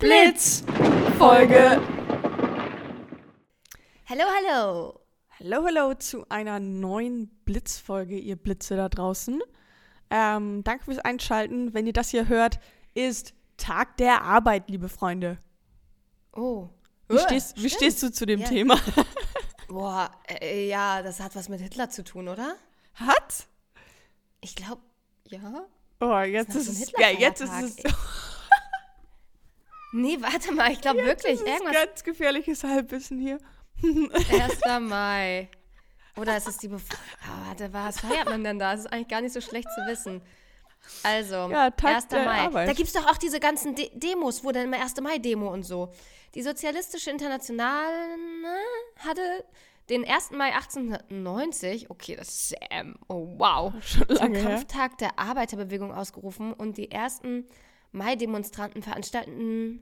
Blitz Folge. Hallo, hallo. Hallo, hallo zu einer neuen Blitzfolge, ihr Blitze da draußen. Ähm, danke fürs Einschalten. Wenn ihr das hier hört, ist Tag der Arbeit, liebe Freunde. Oh. Wie, stehst, wie stehst du zu dem Ja. Thema? Boah, äh, ja, das hat was mit Hitler zu tun, oder? Hat? Ich glaube, ja. Oh, jetzt ist es. Ja, jetzt ist es. Nee, warte mal, ich glaube wirklich. Das ist Irgendwas. ganz gefährliches Halbwissen hier. 1. Mai. Oder ist es die Bef Ah, Warte, was feiert man denn da? Das ist eigentlich gar nicht so schlecht zu wissen. Also, Ja, Tag 1. der Mai. Arbeit. Da gibt es doch auch diese ganzen De Demos, wo dann immer 1. Mai-Demo und so. Die Sozialistische Internationale hatte den 1. Mai 1890, okay, das ist, ähm, oh wow, Schon zum lange her. Kampftag der Arbeiterbewegung ausgerufen und die ersten Mai-Demonstranten veranstalten.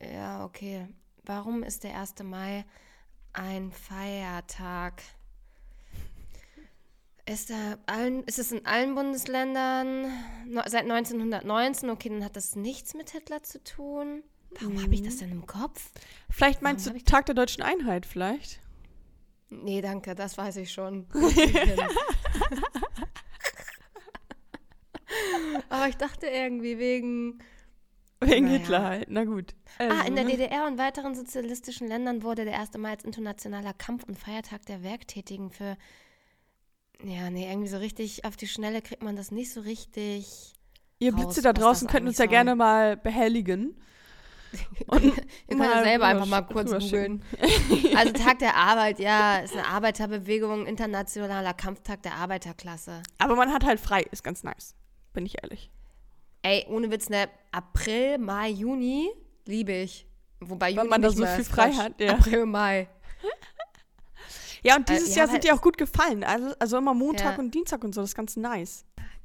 Ja, okay. Warum ist der 1. Mai ein Feiertag? Ist, da allen, ist es in allen Bundesländern seit 1919? Okay, dann hat das nichts mit Hitler zu tun. Warum habe ich das denn im Kopf? Vielleicht meinst Warum du Tag der deutschen Einheit, vielleicht? Nee, danke, das weiß ich schon. Aber ich dachte irgendwie wegen. Wegen Naja. Hitler halt. Na gut. ah, Also, in der ne? DDR und weiteren sozialistischen Ländern wurde der 1. Mai als internationaler Kampf- und Feiertag der Werktätigen für. Ja, nee, irgendwie so richtig auf die Schnelle kriegt man das nicht so richtig. Ihr raus, Blitze da draußen könnten uns ja gerne mal behelligen. Und Ihr könnt ja mal selber einfach mal kurz googeln. Also Tag der Arbeit, ja, ist eine Arbeiterbewegung, internationaler Kampftag der Arbeiterklasse. Aber man hat halt frei, ist ganz nice. Bin ich ehrlich. Ey, ohne Witz, ne? April, Mai, Juni liebe ich. Wobei Juni man da so viel frei Quatsch. hat, ja. April, Mai. Ja, und Äh, dieses ja, Jahr weil sind die auch gut gefallen. Also, also immer Montag Ja. und Dienstag und so, das ist ganz nice.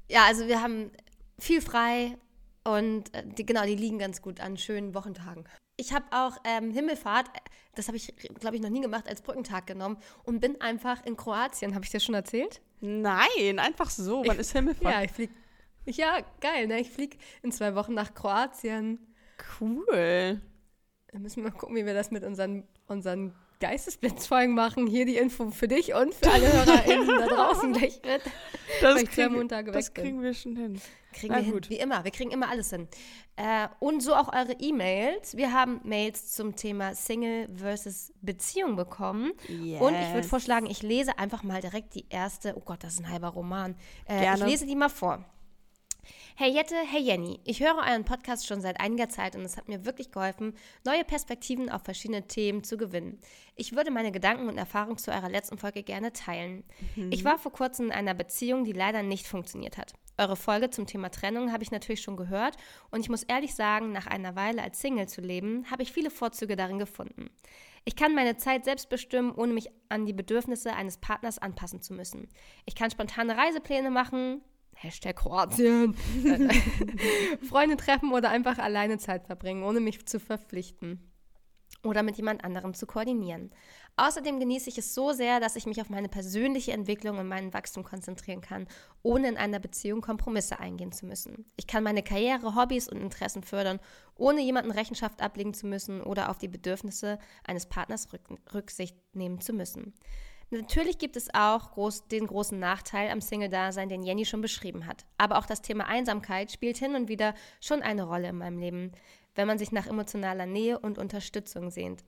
Ja, also wir haben viel frei und äh, die, genau, die liegen ganz gut an schönen Wochentagen. Ich habe auch ähm, Himmelfahrt, äh, das habe ich, glaube ich, noch nie gemacht, als Brückentag genommen und bin einfach in Kroatien. Habe ich dir schon erzählt? Nein, einfach so. Wann ist Himmelfahrt? Ja, ich fliege. Ja, geil, ne? Ich fliege in zwei Wochen nach Kroatien. Cool. Da müssen wir mal gucken, wie wir das mit unseren, unseren Geistesblitzfolgen machen. Hier die Info für dich und für alle HörerInnen da draußen gleich mit. Das, kriegen, das kriegen wir schon hin. Kriegen Na wir gut. hin, wie immer. Wir kriegen immer alles hin. Äh, und so auch eure E-Mails. Wir haben Mails zum Thema Single versus Beziehung bekommen. Und ich würde Yes. vorschlagen, ich lese einfach mal direkt die erste. Oh Gott, das ist ein halber Roman. Äh. Ich lese die mal vor. Hey Jette, hey Jenny, ich höre euren Podcast schon seit einiger Zeit und es hat mir wirklich geholfen, neue Perspektiven auf verschiedene Themen zu gewinnen. Ich würde meine Gedanken und Erfahrungen zu eurer letzten Folge gerne teilen. Ich war vor kurzem in einer Beziehung, die leider nicht funktioniert hat. Eure Folge zum Thema Trennung habe ich natürlich schon gehört und ich muss ehrlich sagen, nach einer Weile als Single zu leben, habe ich viele Vorzüge darin gefunden. Ich kann meine Zeit selbst bestimmen, ohne mich an die Bedürfnisse eines Partners anpassen zu müssen. Ich kann spontane Reisepläne machen, Hashtag Kroatien, Freunde treffen oder einfach alleine Zeit verbringen, ohne mich zu verpflichten oder mit jemand anderem zu koordinieren. Außerdem genieße ich es so sehr, dass ich mich auf meine persönliche Entwicklung und meinen Wachstum konzentrieren kann, ohne in einer Beziehung Kompromisse eingehen zu müssen. Ich kann meine Karriere, Hobbys und Interessen fördern, ohne jemanden Rechenschaft ablegen zu müssen oder auf die Bedürfnisse eines Partners rück Rücksicht nehmen zu müssen. Natürlich gibt es auch groß, den großen Nachteil am Single-Dasein, den Jenny schon beschrieben hat. Aber auch das Thema Einsamkeit spielt hin und wieder schon eine Rolle in meinem Leben, wenn man sich nach emotionaler Nähe und Unterstützung sehnt.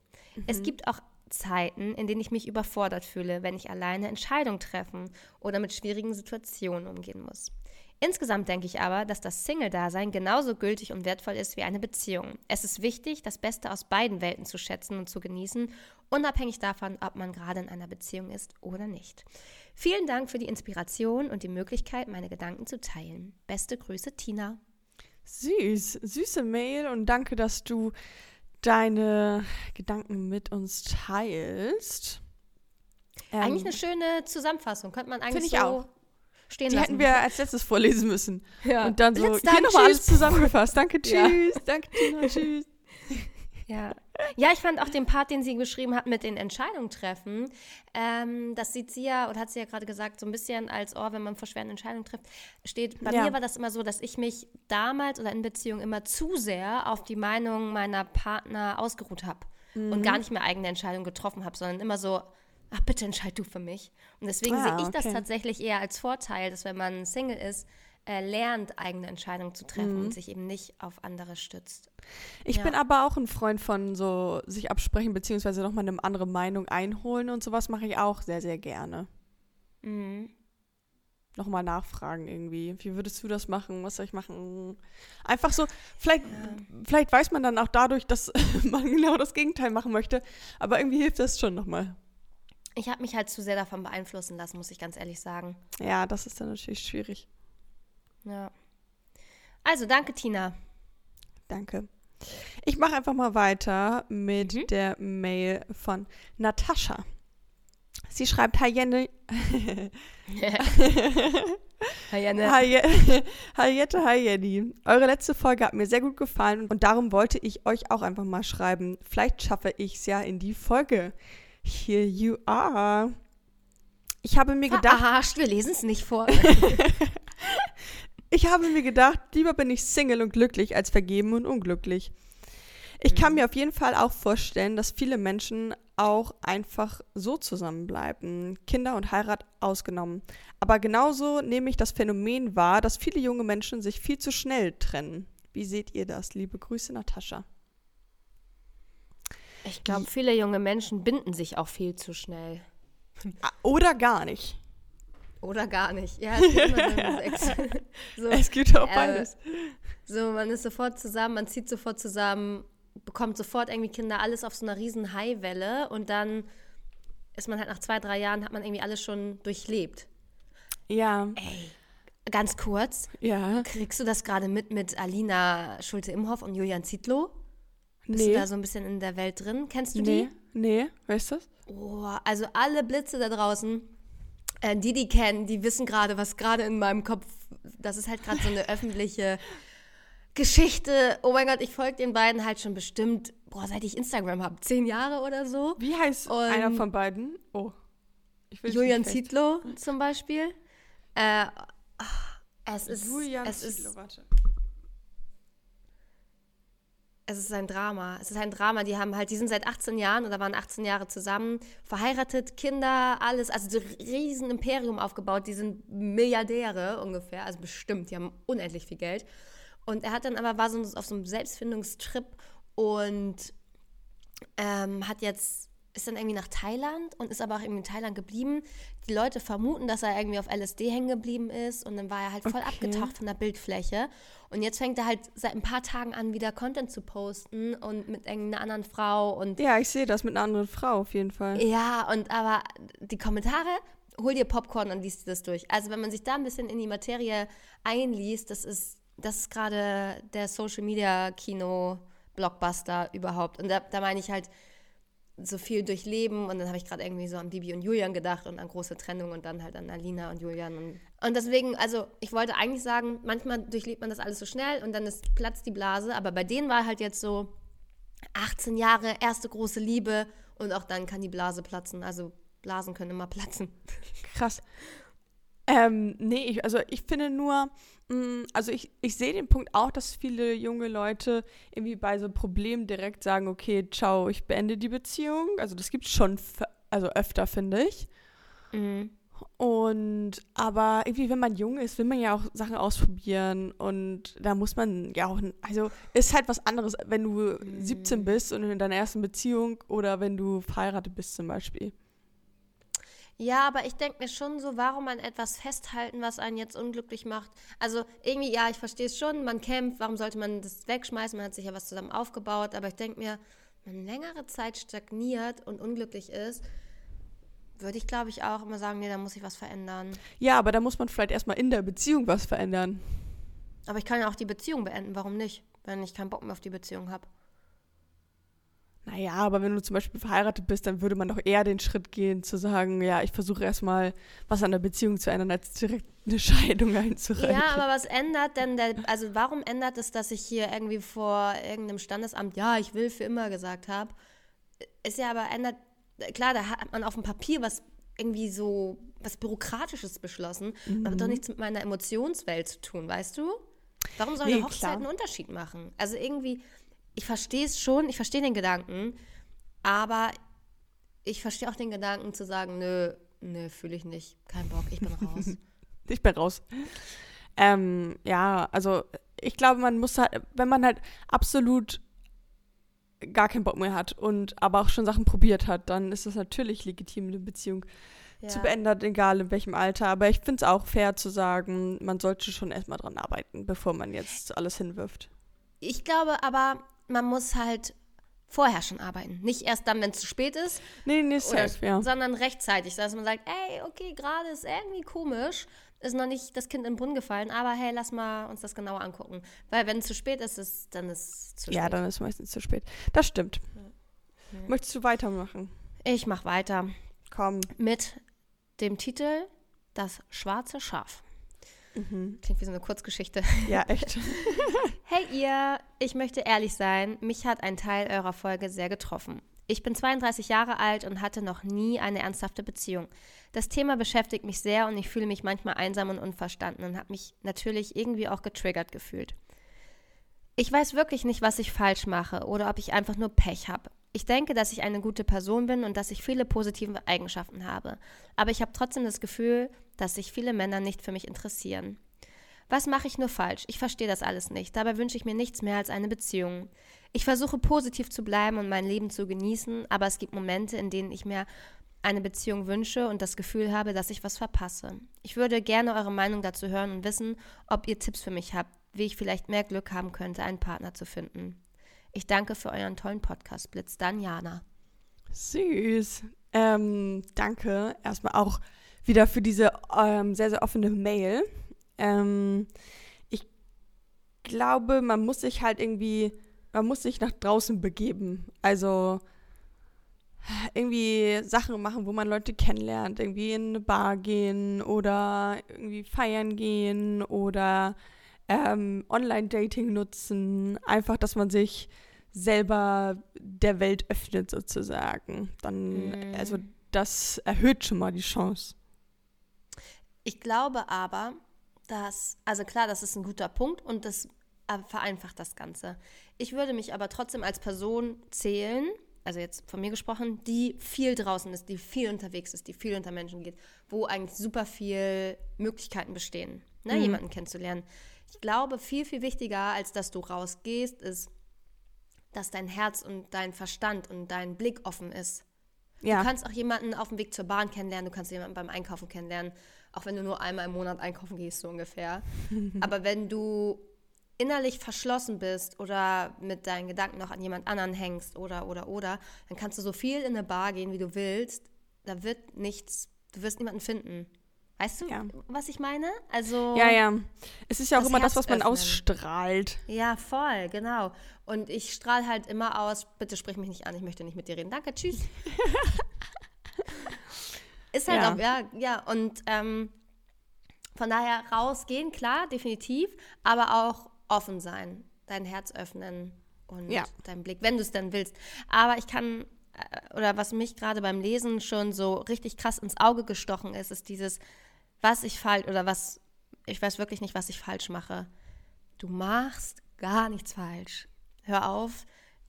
Es gibt auch Zeiten, in denen ich mich überfordert fühle, wenn ich alleine Entscheidungen treffen oder mit schwierigen Situationen umgehen muss. Insgesamt denke ich aber, dass das Single-Dasein genauso gültig und wertvoll ist wie eine Beziehung. Es ist wichtig, das Beste aus beiden Welten zu schätzen und zu genießen, unabhängig davon, ob man gerade in einer Beziehung ist oder nicht. Vielen Dank für die Inspiration und die Möglichkeit, meine Gedanken zu teilen. Beste Grüße, Tina. Süß, süße Mail und danke, dass du deine Gedanken mit uns teilst. Ähm, Eigentlich eine schöne Zusammenfassung. Könnte man eigentlich ich so auch. stehen die lassen. hätten wir als letztes vorlesen müssen. ja. Und dann so, Let's hier nochmal alles zusammengefasst. Danke, Ja. tschüss. Danke, Tina, tschüss. Ja, Ja, ich fand auch den Part, den sie geschrieben hat mit den Entscheidungen treffen, ähm, das sieht sie ja, oder hat sie ja gerade gesagt, so ein bisschen als, oh, wenn man vor schweren Entscheidungen trifft, steht. Bei ja. mir war das immer so, dass ich mich damals oder in Beziehungen immer zu sehr auf die Meinung meiner Partner ausgeruht habe mhm. und gar nicht mehr eigene Entscheidungen getroffen habe, sondern immer so, ach, bitte entscheid du für mich. Und deswegen ah, sehe ich okay. das tatsächlich eher als Vorteil, dass wenn man Single ist, äh, lernt, eigene Entscheidungen zu treffen mhm. und sich eben nicht auf andere stützt. Ich ja. bin aber auch ein Freund von so sich absprechen, beziehungsweise nochmal eine andere Meinung einholen und sowas mache ich auch sehr, sehr gerne. Mhm. Nochmal nachfragen irgendwie. Wie würdest du das machen? Was soll ich machen? Einfach so, vielleicht, ja. vielleicht weiß man dann auch dadurch, dass man genau das Gegenteil machen möchte, aber irgendwie hilft das schon nochmal. Ich habe mich halt zu sehr davon beeinflussen lassen, muss ich ganz ehrlich sagen. Ja, das ist dann natürlich schwierig. Ja. Also, danke, Tina. Danke. Ich mache einfach mal weiter mit mhm. der Mail von Natascha. Sie schreibt, Hi Jenne. hi Jenne. Hi, Jette, hi Jenny. Eure letzte Folge hat mir sehr gut gefallen und darum wollte ich euch auch einfach mal schreiben. Vielleicht schaffe ich es ja in die Folge. Here you are. Ich habe mir gedacht. Verarscht, wir lesen es nicht vor. Ich habe mir gedacht, lieber bin ich Single und glücklich als vergeben und unglücklich. Ich kann mhm. mir auf jeden Fall auch vorstellen, dass viele Menschen auch einfach so zusammenbleiben, Kinder und Heirat ausgenommen. Aber genauso nehme ich das Phänomen wahr, dass viele junge Menschen sich viel zu schnell trennen. Wie seht ihr das? Liebe Grüße, Natascha. Ich glaube, viele junge Menschen binden sich auch viel zu schnell. Oder gar nicht. Oder gar nicht. Ja, es gibt, immer so, es gibt auch äh, beides. so, man ist sofort zusammen, man zieht sofort zusammen, bekommt sofort irgendwie Kinder, alles auf so einer riesen Highwelle und dann ist man halt nach zwei, drei Jahren, hat man irgendwie alles schon durchlebt. Ja. Ey, ganz kurz. Ja. Kriegst du das gerade mit mit Alina Schulte-Imhoff und Julian Zietlow? Bist nee. du da so ein bisschen in der Welt drin? Kennst du nee. die? Nee, weißt du das? Oh, also alle Blitze da draußen äh, die, die kennen, die wissen gerade, was gerade in meinem Kopf, das ist halt gerade so eine öffentliche Geschichte. Oh mein Gott, ich folge den beiden halt schon bestimmt, boah, seit ich Instagram habe, zehn Jahre oder so. Wie heißt Und einer von beiden? Oh. Julian Zietlow zum Beispiel. Äh, es ist, Julian es Zietlow, ist, warte es ist ein Drama. Es ist ein Drama. Die haben halt, die sind seit 18 Jahren oder waren 18 Jahre zusammen, verheiratet, Kinder, alles, also so ein riesen Imperium aufgebaut. Die sind Milliardäre ungefähr, also bestimmt, die haben unendlich viel Geld. Und er hat dann aber, war so auf so einem Selbstfindungstrip und ähm, hat jetzt ist dann irgendwie nach Thailand und ist aber auch irgendwie in Thailand geblieben. Die Leute vermuten, dass er irgendwie auf LSD hängen geblieben ist und dann war er halt voll okay. abgetaucht von der Bildfläche. Und jetzt fängt er halt seit ein paar Tagen an, wieder Content zu posten und mit irgendeiner anderen Frau und. Ja, ich sehe das mit einer anderen Frau auf jeden Fall. Ja, und aber die Kommentare, hol dir Popcorn und liest das durch. Also wenn man sich da ein bisschen in die Materie einliest, das ist, das ist gerade der Social Media Kino Blockbuster überhaupt. Und da, da meine ich halt, so viel durchleben und dann habe ich gerade irgendwie so an Bibi und Julian gedacht und an große Trennung und dann halt an Alina und Julian und, und deswegen, also ich wollte eigentlich sagen, manchmal durchlebt man das alles so schnell und dann ist platzt die Blase, aber bei denen war halt jetzt so 18 Jahre, erste große Liebe und auch dann kann die Blase platzen, also Blasen können immer platzen. Krass. Ähm, nee, ich, also ich finde nur, also ich, ich sehe den Punkt auch, dass viele junge Leute irgendwie bei so Problemen direkt sagen, okay, ciao, ich beende die Beziehung. Also das gibt es schon also öfter, finde ich. Mhm. Und aber irgendwie, wenn man jung ist, will man ja auch Sachen ausprobieren und da muss man ja auch, also ist halt was anderes, wenn du mhm. 17 bist und in deiner ersten Beziehung oder wenn du verheiratet bist zum Beispiel. Ja, aber ich denke mir schon so, warum an etwas festhalten, was einen jetzt unglücklich macht. Also irgendwie, ja, ich verstehe es schon, man kämpft, warum sollte man das wegschmeißen? Man hat sich ja was zusammen aufgebaut, aber ich denke mir, wenn man längere Zeit stagniert und unglücklich ist, würde ich, glaube ich, auch immer sagen, nee, da muss ich was verändern. Ja, aber da muss man vielleicht erstmal in der Beziehung was verändern. Aber ich kann ja auch die Beziehung beenden, warum nicht? Wenn ich keinen Bock mehr auf die Beziehung habe. Naja, aber wenn du zum Beispiel verheiratet bist, dann würde man doch eher den Schritt gehen, zu sagen, ja, ich versuche erstmal was an der Beziehung zu ändern, als direkt eine Scheidung einzureichen. Ja, aber was ändert denn der, also warum ändert es, dass ich hier irgendwie vor irgendeinem Standesamt, ja, ich will für immer gesagt habe? Ist ja aber ändert, klar, da hat man auf dem Papier was irgendwie so, was Bürokratisches beschlossen, mhm. aber doch nichts mit meiner Emotionswelt zu tun, weißt du? Warum soll nee, eine Hochzeit klar. einen Unterschied machen? Also irgendwie, ich verstehe es schon, ich verstehe den Gedanken, aber ich verstehe auch den Gedanken zu sagen, nö, nö, fühle ich nicht, kein Bock, ich bin raus. ich bin raus. Ähm, ja, also ich glaube, man muss halt, wenn man halt absolut gar keinen Bock mehr hat und aber auch schon Sachen probiert hat, dann ist das natürlich legitim, eine Beziehung ja. zu beenden, egal in welchem Alter. Aber ich finde es auch fair zu sagen, man sollte schon erstmal dran arbeiten, bevor man jetzt alles hinwirft. Ich glaube aber, man muss halt vorher schon arbeiten. Nicht erst dann, wenn es zu spät ist. Nee, nicht oder, safe, ja. Sondern rechtzeitig, dass man sagt, ey, okay, gerade ist irgendwie komisch, ist noch nicht das Kind im Brunnen gefallen, aber hey, lass mal uns das genauer angucken. Weil wenn es zu spät ist, ist dann ist es zu spät. Ja, dann ist es meistens zu spät. Das stimmt. Ja. Möchtest du weitermachen? Ich mach weiter. Komm. Mit dem Titel Das schwarze Schaf. Mhm. Klingt wie so eine Kurzgeschichte. Ja, echt. hey ihr, ich möchte ehrlich sein, mich hat ein Teil eurer Folge sehr getroffen. Ich bin 32 Jahre alt und hatte noch nie eine ernsthafte Beziehung. Das Thema beschäftigt mich sehr und ich fühle mich manchmal einsam und unverstanden und habe mich natürlich irgendwie auch getriggert gefühlt. Ich weiß wirklich nicht, was ich falsch mache oder ob ich einfach nur Pech habe. Ich denke, dass ich eine gute Person bin und dass ich viele positive Eigenschaften habe. Aber ich habe trotzdem das Gefühl, dass sich viele Männer nicht für mich interessieren. Was mache ich nur falsch? Ich verstehe das alles nicht. Dabei wünsche ich mir nichts mehr als eine Beziehung. Ich versuche positiv zu bleiben und mein Leben zu genießen, aber es gibt Momente, in denen ich mir eine Beziehung wünsche und das Gefühl habe, dass ich was verpasse. Ich würde gerne eure Meinung dazu hören und wissen, ob ihr Tipps für mich habt, wie ich vielleicht mehr Glück haben könnte, einen Partner zu finden. Ich danke für euren tollen Podcast, Blitz. Dann Jana. Süß. Ähm, danke erstmal auch wieder für diese ähm, sehr, sehr offene Mail. Ähm, ich glaube, man muss sich halt irgendwie, man muss sich nach draußen begeben. Also irgendwie Sachen machen, wo man Leute kennenlernt. Irgendwie in eine Bar gehen oder irgendwie feiern gehen oder ähm, Online-Dating nutzen, einfach, dass man sich selber der Welt öffnet sozusagen. Dann, mm. also das erhöht schon mal die Chance. Ich glaube aber, dass, also klar, das ist ein guter Punkt und das vereinfacht das Ganze. Ich würde mich aber trotzdem als Person zählen, also jetzt von mir gesprochen, die viel draußen ist, die viel unterwegs ist, die viel unter Menschen geht, wo eigentlich super viel Möglichkeiten bestehen, ne, mhm. jemanden kennenzulernen. Ich glaube, viel, viel wichtiger, als dass du rausgehst, ist, dass dein Herz und dein Verstand und dein Blick offen ist. Ja. Du kannst auch jemanden auf dem Weg zur Bahn kennenlernen, du kannst jemanden beim Einkaufen kennenlernen, auch wenn du nur einmal im Monat einkaufen gehst, so ungefähr. Aber wenn du innerlich verschlossen bist oder mit deinen Gedanken noch an jemand anderen hängst oder, oder, oder, dann kannst du so viel in eine Bar gehen, wie du willst. Da wird nichts, du wirst niemanden finden. Weißt du, ja. was ich meine? Also Ja, ja. Es ist ja auch immer Herz das, was man öffnen. ausstrahlt. Ja, voll, genau. Und ich strahle halt immer aus, bitte sprich mich nicht an, ich möchte nicht mit dir reden. Danke, tschüss. ist halt ja. auch, ja, ja. Und ähm, von daher rausgehen, klar, definitiv, aber auch offen sein, dein Herz öffnen und ja. deinen Blick, wenn du es dann willst. Aber ich kann, oder was mich gerade beim Lesen schon so richtig krass ins Auge gestochen ist, ist dieses, was ich falsch oder was, ich weiß wirklich nicht, was ich falsch mache. Du machst gar nichts falsch. Hör auf,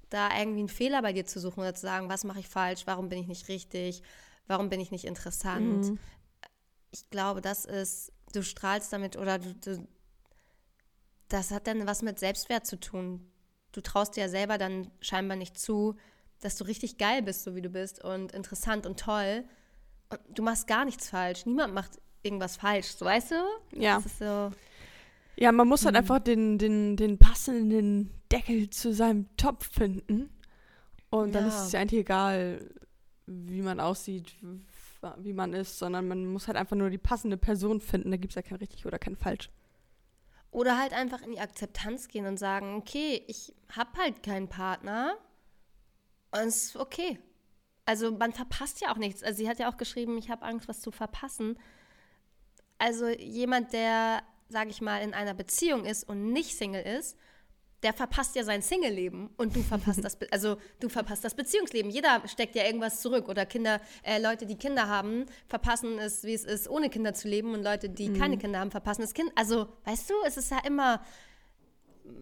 da irgendwie einen Fehler bei dir zu suchen oder zu sagen, was mache ich falsch, warum bin ich nicht richtig, warum bin ich nicht interessant. Mhm. Ich glaube, das ist, du strahlst damit oder du, du, das hat dann was mit Selbstwert zu tun. Du traust dir ja selber dann scheinbar nicht zu, dass du richtig geil bist, so wie du bist und interessant und toll. Und du machst gar nichts falsch. Niemand macht irgendwas falsch, so weißt du? Ja. So, ja, man muss halt hm. einfach den, den, den passenden Deckel zu seinem Topf finden. Und dann ja. ist es ja eigentlich egal, wie man aussieht, wie man ist, sondern man muss halt einfach nur die passende Person finden. Da gibt es ja kein richtig oder kein falsch. Oder halt einfach in die Akzeptanz gehen und sagen, okay, ich habe halt keinen Partner. Und es ist okay. Also man verpasst ja auch nichts. Also sie hat ja auch geschrieben, ich habe Angst, was zu verpassen. Also jemand, der, sage ich mal, in einer Beziehung ist und nicht Single ist, der verpasst ja sein Single-Leben und du verpasst das, Be also du verpasst das Beziehungsleben. Jeder steckt ja irgendwas zurück oder Kinder, äh, Leute, die Kinder haben, verpassen es, wie es ist, ohne Kinder zu leben und Leute, die mhm. keine Kinder haben, verpassen das Kind. Also, weißt du, es ist ja immer,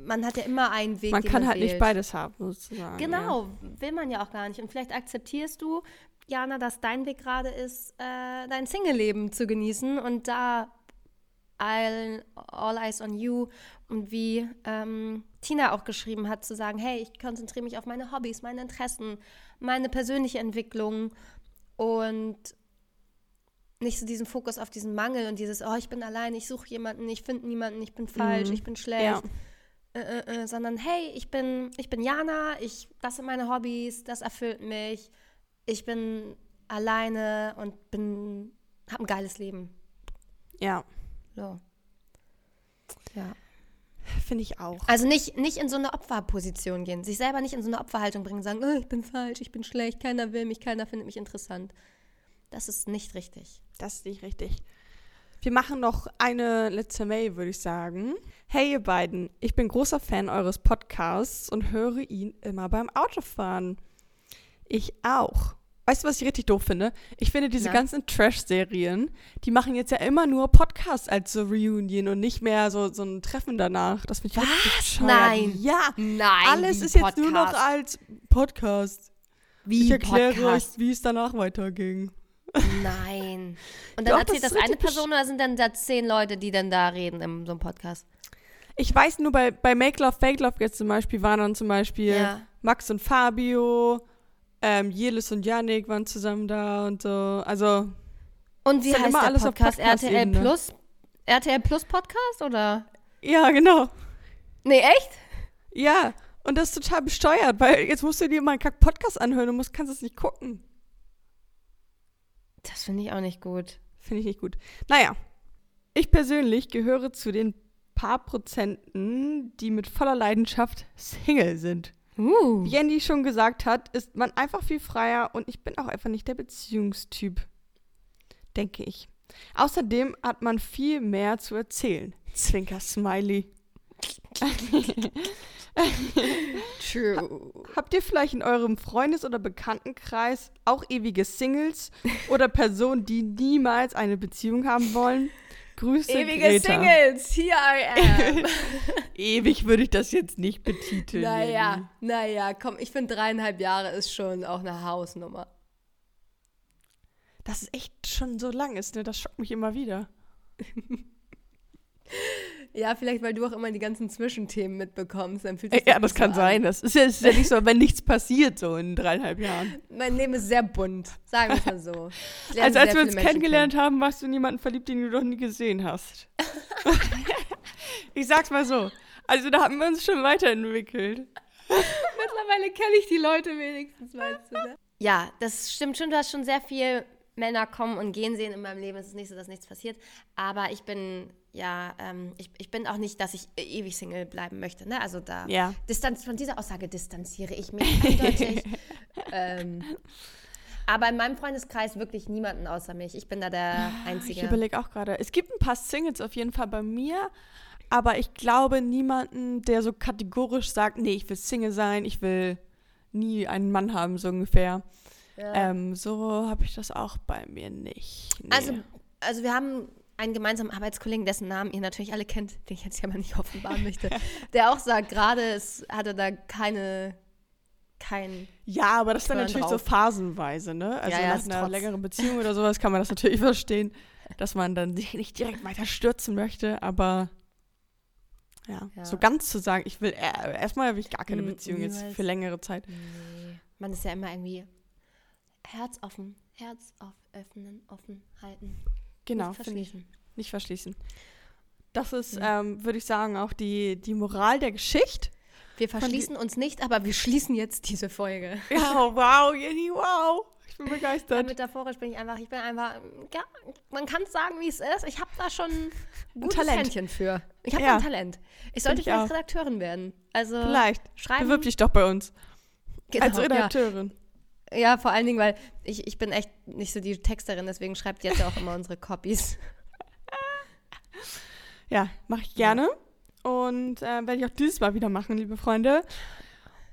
man hat ja immer einen Weg. Man kann man halt wählt. nicht beides haben, sozusagen. Genau, ja. will man ja auch gar nicht. Und vielleicht akzeptierst du, Jana, dass dein Weg gerade ist, äh, dein Single-Leben zu genießen und da all, all eyes on you und wie ähm, Tina auch geschrieben hat, zu sagen, hey, ich konzentriere mich auf meine Hobbys, meine Interessen, meine persönliche Entwicklung und nicht so diesen Fokus auf diesen Mangel und dieses, oh, ich bin allein, ich suche jemanden, ich finde niemanden, ich bin falsch, mhm. ich bin schlecht. Ja. Äh, äh, äh, sondern hey, ich bin, ich bin Jana, ich, das sind meine Hobbys, das erfüllt mich, ich bin alleine und bin, habe ein geiles Leben. Ja. So. Ja. Finde ich auch. Also nicht, nicht in so eine Opferposition gehen, sich selber nicht in so eine Opferhaltung bringen, sagen, oh, ich bin falsch, ich bin schlecht, keiner will mich, keiner findet mich interessant. Das ist nicht richtig. Das ist nicht richtig. Wir machen noch eine letzte Mail, würde ich sagen. Hey ihr beiden, ich bin großer Fan eures Podcasts und höre ihn immer beim Autofahren. Ich auch. Weißt du, was ich richtig doof finde? Ich finde diese ja. ganzen Trash-Serien, die machen jetzt ja immer nur Podcasts als so Reunion und nicht mehr so, so ein Treffen danach. Das finde ich was? richtig Nein. Ja. Nein. Alles ist Podcast. jetzt nur noch als Podcast. Wie ich erkläre Podcast? euch, wie es danach weiterging. Nein. Und dann Doch, erzählt das, das eine Person oder sind dann da zehn Leute, die dann da reden in so einem Podcast? Ich weiß nur, bei, bei Make Love, Fake Love jetzt zum Beispiel waren dann zum Beispiel ja. Max und Fabio, ähm, Jelis und Yannick waren zusammen da und so. Also. Und wie heißt immer der alles Podcast? Podcast RTL Plus? RTL Plus Podcast oder? Ja, genau. Nee, echt? Ja. Und das ist total besteuert, weil jetzt musst du dir mal einen Kack-Podcast anhören und musst, kannst es nicht gucken. Das finde ich auch nicht gut. Finde ich nicht gut. Naja, ich persönlich gehöre zu den paar Prozenten, die mit voller Leidenschaft Single sind. Uh. Wie Andy schon gesagt hat, ist man einfach viel freier und ich bin auch einfach nicht der Beziehungstyp. Denke ich. Außerdem hat man viel mehr zu erzählen. Zwinker Smiley. True. Habt ihr vielleicht in eurem Freundes- oder Bekanntenkreis auch ewige Singles oder Personen, die niemals eine Beziehung haben wollen? Grüße, Ewige Greta. Singles, here I am. Ewig würde ich das jetzt nicht betiteln. Naja, naja, komm, ich finde dreieinhalb Jahre ist schon auch eine Hausnummer. Das ist echt schon so lang ist, ne? Das schockt mich immer wieder. Ja, vielleicht, weil du auch immer die ganzen Zwischenthemen mitbekommst. Dann fühlt ja, das kann so sein. Das ist ja, ist ja nicht so, wenn nichts passiert so in dreieinhalb Jahren. Mein Leben ist sehr bunt, sagen wir es mal so. Also als wir uns kennengelernt kennen. haben, warst du in jemanden verliebt, den du noch nie gesehen hast. ich sag's mal so. Also da haben wir uns schon weiterentwickelt. Mittlerweile kenne ich die Leute wenigstens, weißt du, ne? Ja, das stimmt schon. Du hast schon sehr viel Männer kommen und gehen sehen in meinem Leben. Es ist nicht so, dass nichts passiert. Aber ich bin ja, ähm, ich, ich bin auch nicht, dass ich ewig Single bleiben möchte. Ne? Also da ja. Distanz, von dieser Aussage distanziere ich mich eindeutig. ähm, aber in meinem Freundeskreis wirklich niemanden außer mich. Ich bin da der Einzige. Ich überlege auch gerade. Es gibt ein paar Singles auf jeden Fall bei mir, aber ich glaube niemanden, der so kategorisch sagt, nee, ich will Single sein, ich will nie einen Mann haben, so ungefähr. Ja. Ähm, so habe ich das auch bei mir nicht. Nee. Also, also wir haben einen gemeinsamen Arbeitskollegen, dessen Namen ihr natürlich alle kennt, den ich jetzt ja mal nicht offenbaren möchte, der auch sagt, gerade es hatte da keine kein. Ja, aber das ist dann natürlich drauf. so phasenweise, ne? Also ja, ja, nach einer trotz. längeren Beziehung oder sowas kann man das natürlich verstehen, dass man dann sich nicht direkt weiter stürzen möchte, aber ja, ja. so ganz zu sagen, ich will äh, erstmal will ich gar keine hm, Beziehung jetzt für längere Zeit. Nee. Man ist ja immer irgendwie Herz offen, Herz auf, öffnen, offen halten. Genau, nicht verschließen. Nicht verschließen. Das ist, ja. ähm, würde ich sagen, auch die, die Moral der Geschichte. Wir verschließen uns nicht, aber wir schließen jetzt diese Folge. Ja, wow, Jenny, wow. Ich bin begeistert. Ja, metaphorisch bin ich einfach, ich bin einfach, ja, man kann es sagen, wie es ist. Ich habe da schon ein gutes ein Händchen für. Ich habe ja. ein Talent. Ich sollte vielleicht Redakteurin werden. Also vielleicht. Schreiben. Bewirb dich doch bei uns. Genau, Als. Redakteurin. Ja, ja, vor allen Dingen, weil ich, ich bin echt nicht so die Texterin, deswegen schreibt jetzt auch immer unsere Copies. Ja, mache ich gerne. Und äh, werde ich auch dieses Mal wieder machen, liebe Freunde.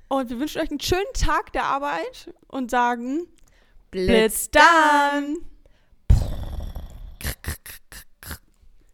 Und wir wünschen euch einen schönen Tag der Arbeit und sagen Blitz dann!